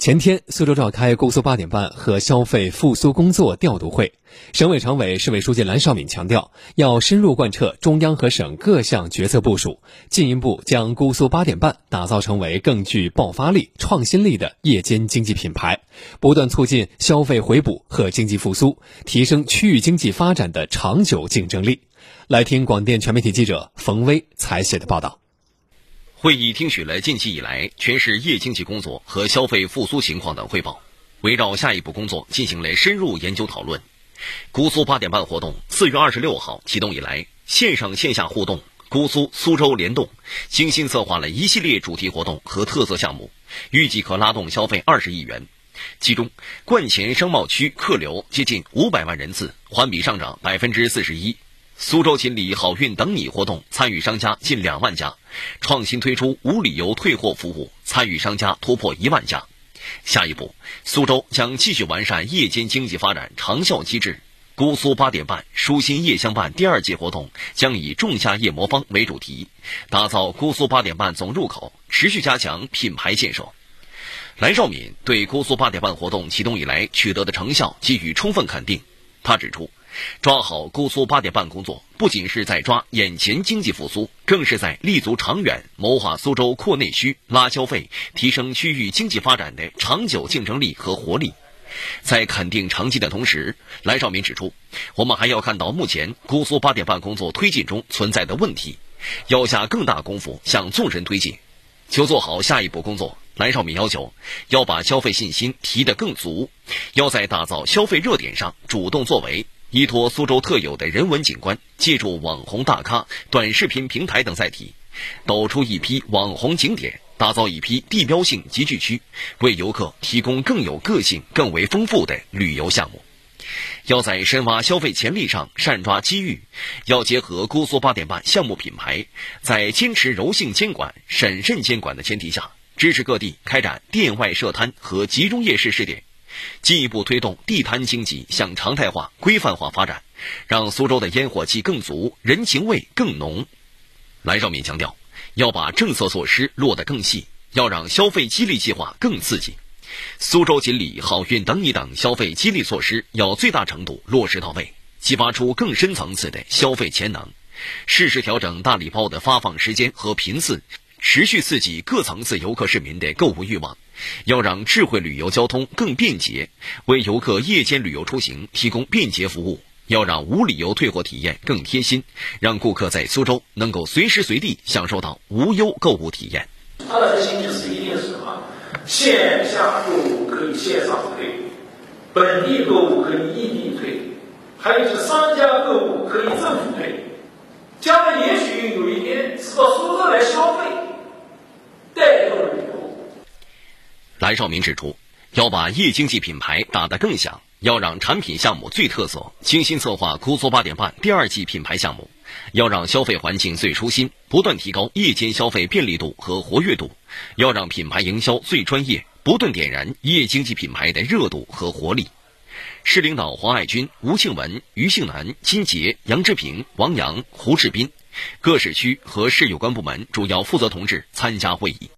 前天，苏州召开姑苏八点半和消费复苏工作调度会。省委常委、市委书记蓝绍敏强调，要深入贯彻中央和省各项决策部署，进一步将姑苏八点半打造成为更具爆发力、创新力的夜间经济品牌，不断促进消费回补和经济复苏，提升区域经济发展的长久竞争力。来听广电全媒体记者冯威采写的报道。会议听取了近期以来全市夜经济工作和消费复苏情况等汇报，围绕下一步工作进行了深入研究讨论。姑苏八点半活动四月二十六号启动以来，线上线下互动，姑苏苏州联动，精心策划了一系列主题活动和特色项目，预计可拉动消费二十亿元。其中，冠前商贸区客流接近五百万人次，环比上涨百分之四十一。苏州锦里好运等你活动参与商家近两万家，创新推出无理由退货服务，参与商家突破一万家。下一步，苏州将继续完善夜间经济发展长效机制。姑苏八点半舒心夜相伴第二季活动将以“仲夏夜魔方”为主题，打造姑苏八点半总入口，持续加强品牌建设。蓝绍敏对姑苏八点半活动启动以来取得的成效给予充分肯定。他指出。抓好姑苏八点半工作，不仅是在抓眼前经济复苏，更是在立足长远，谋划苏州扩内需、拉消费、提升区域经济发展的长久竞争力和活力。在肯定成绩的同时，蓝绍敏指出，我们还要看到目前姑苏八点半工作推进中存在的问题，要下更大功夫向纵深推进，就做好下一步工作。蓝绍敏要求，要把消费信心提得更足，要在打造消费热点上主动作为。依托苏州特有的人文景观，借助网红大咖、短视频平台等载体，抖出一批网红景点，打造一批地标性集聚区，为游客提供更有个性、更为丰富的旅游项目。要在深挖消费潜力上善抓机遇，要结合姑苏八点半项目品牌，在坚持柔性监管、审慎监管的前提下，支持各地开展店外设摊和集中夜市试点。进一步推动地摊经济向常态化、规范化发展，让苏州的烟火气更足，人情味更浓。蓝绍敏强调，要把政策措施落得更细，要让消费激励计划更刺激。苏州锦里好运等你等消费激励措施要最大程度落实到位，激发出更深层次的消费潜能。适时调整大礼包的发放时间和频次，持续刺激各层次游客市民的购物欲望。要让智慧旅游交通更便捷，为游客夜间旅游出行提供便捷服务；要让无理由退货体验更贴心，让顾客在苏州能够随时随地享受到无忧购物体验。它的核心就是一定是什么？线下购物可以线上退，本地购物可以异地退，还有就是商家购物可以政府退。将来也许有一天是到苏州来消费，带动旅游。蓝绍敏指出，要把夜经济品牌打得更响，要让产品项目最特色，精心策划姑苏八点半第二季品牌项目，要让消费环境最舒心，不断提高夜间消费便利度和活跃度，要让品牌营销最专业，不断点燃夜经济品牌的热度和活力。市领导黄爱军、吴庆文、于庆南、金杰、杨志平、王阳、胡志斌，各市区和市有关部门主要负责同志参加会议。